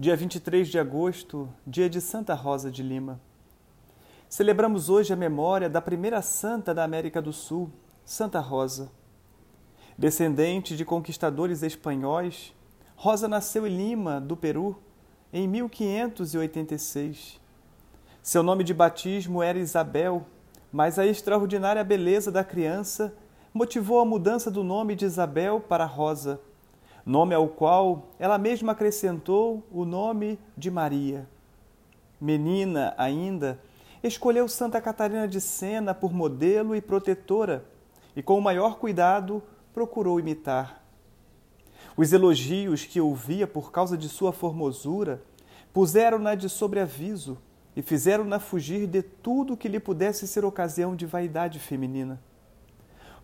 dia 23 de agosto, dia de Santa Rosa de Lima. Celebramos hoje a memória da primeira santa da América do Sul, Santa Rosa. Descendente de conquistadores espanhóis, Rosa nasceu em Lima, do Peru, em 1586. Seu nome de batismo era Isabel, mas a extraordinária beleza da criança motivou a mudança do nome de Isabel para Rosa nome ao qual ela mesma acrescentou o nome de Maria. Menina ainda, escolheu Santa Catarina de Sena por modelo e protetora e, com o maior cuidado, procurou imitar. Os elogios que ouvia por causa de sua formosura puseram-na de sobreaviso e fizeram-na fugir de tudo que lhe pudesse ser ocasião de vaidade feminina.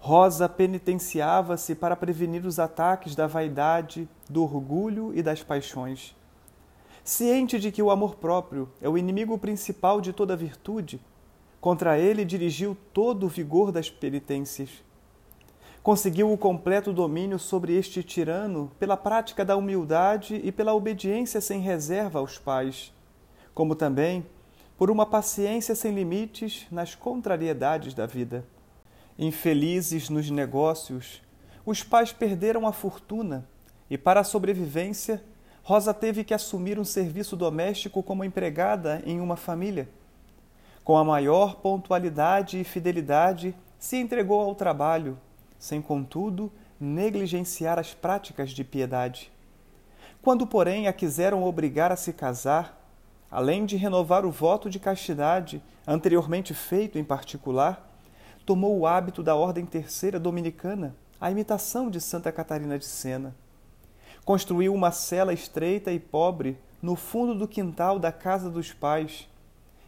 Rosa penitenciava-se para prevenir os ataques da vaidade, do orgulho e das paixões. Ciente de que o amor próprio é o inimigo principal de toda virtude, contra ele dirigiu todo o vigor das penitências. Conseguiu o completo domínio sobre este tirano pela prática da humildade e pela obediência sem reserva aos pais, como também por uma paciência sem limites nas contrariedades da vida. Infelizes nos negócios, os pais perderam a fortuna e, para a sobrevivência, Rosa teve que assumir um serviço doméstico como empregada em uma família. Com a maior pontualidade e fidelidade, se entregou ao trabalho, sem, contudo, negligenciar as práticas de piedade. Quando, porém, a quiseram obrigar a se casar, além de renovar o voto de castidade anteriormente feito em particular, tomou o hábito da Ordem Terceira Dominicana, a imitação de Santa Catarina de Sena. Construiu uma cela estreita e pobre no fundo do quintal da casa dos pais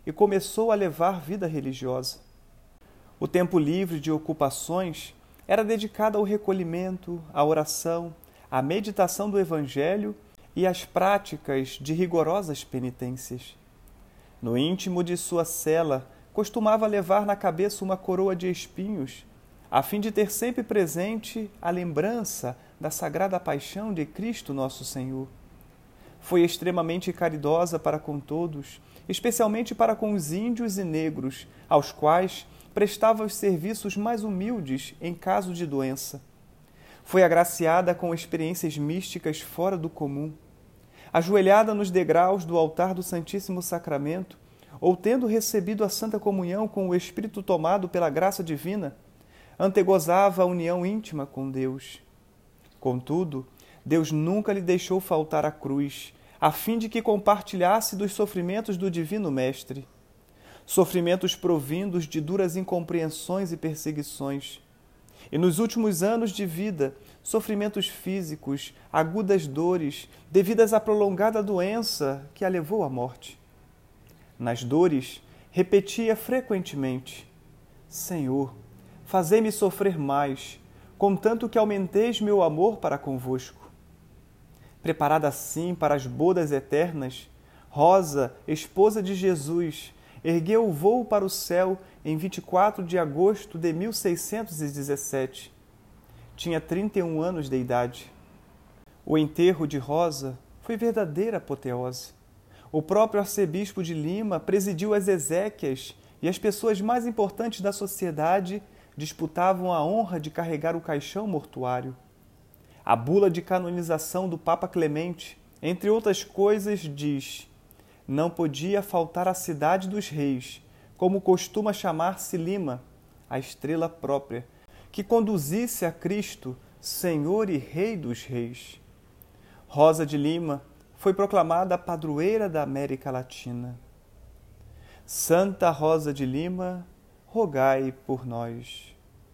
e começou a levar vida religiosa. O tempo livre de ocupações era dedicado ao recolhimento, à oração, à meditação do Evangelho e às práticas de rigorosas penitências. No íntimo de sua cela, costumava levar na cabeça uma coroa de espinhos, a fim de ter sempre presente a lembrança da sagrada paixão de Cristo nosso Senhor. Foi extremamente caridosa para com todos, especialmente para com os índios e negros, aos quais prestava os serviços mais humildes em caso de doença. Foi agraciada com experiências místicas fora do comum. Ajoelhada nos degraus do altar do Santíssimo Sacramento, ou tendo recebido a Santa Comunhão com o Espírito tomado pela graça divina, antegozava a união íntima com Deus. Contudo, Deus nunca lhe deixou faltar a cruz, a fim de que compartilhasse dos sofrimentos do Divino Mestre. Sofrimentos provindos de duras incompreensões e perseguições. E nos últimos anos de vida, sofrimentos físicos, agudas dores, devidas à prolongada doença que a levou à morte nas dores, repetia frequentemente: Senhor, fazei-me sofrer mais, contanto que aumenteis meu amor para convosco. Preparada assim para as bodas eternas, Rosa, esposa de Jesus, ergueu o voo para o céu em 24 de agosto de 1617. Tinha 31 anos de idade. O enterro de Rosa foi verdadeira apoteose. O próprio arcebispo de Lima presidiu as exéquias e as pessoas mais importantes da sociedade disputavam a honra de carregar o caixão mortuário. A bula de canonização do Papa Clemente, entre outras coisas, diz: Não podia faltar a cidade dos reis, como costuma chamar-se Lima, a estrela própria, que conduzisse a Cristo, Senhor e Rei dos Reis. Rosa de Lima, foi proclamada a padroeira da América Latina. Santa Rosa de Lima, rogai por nós.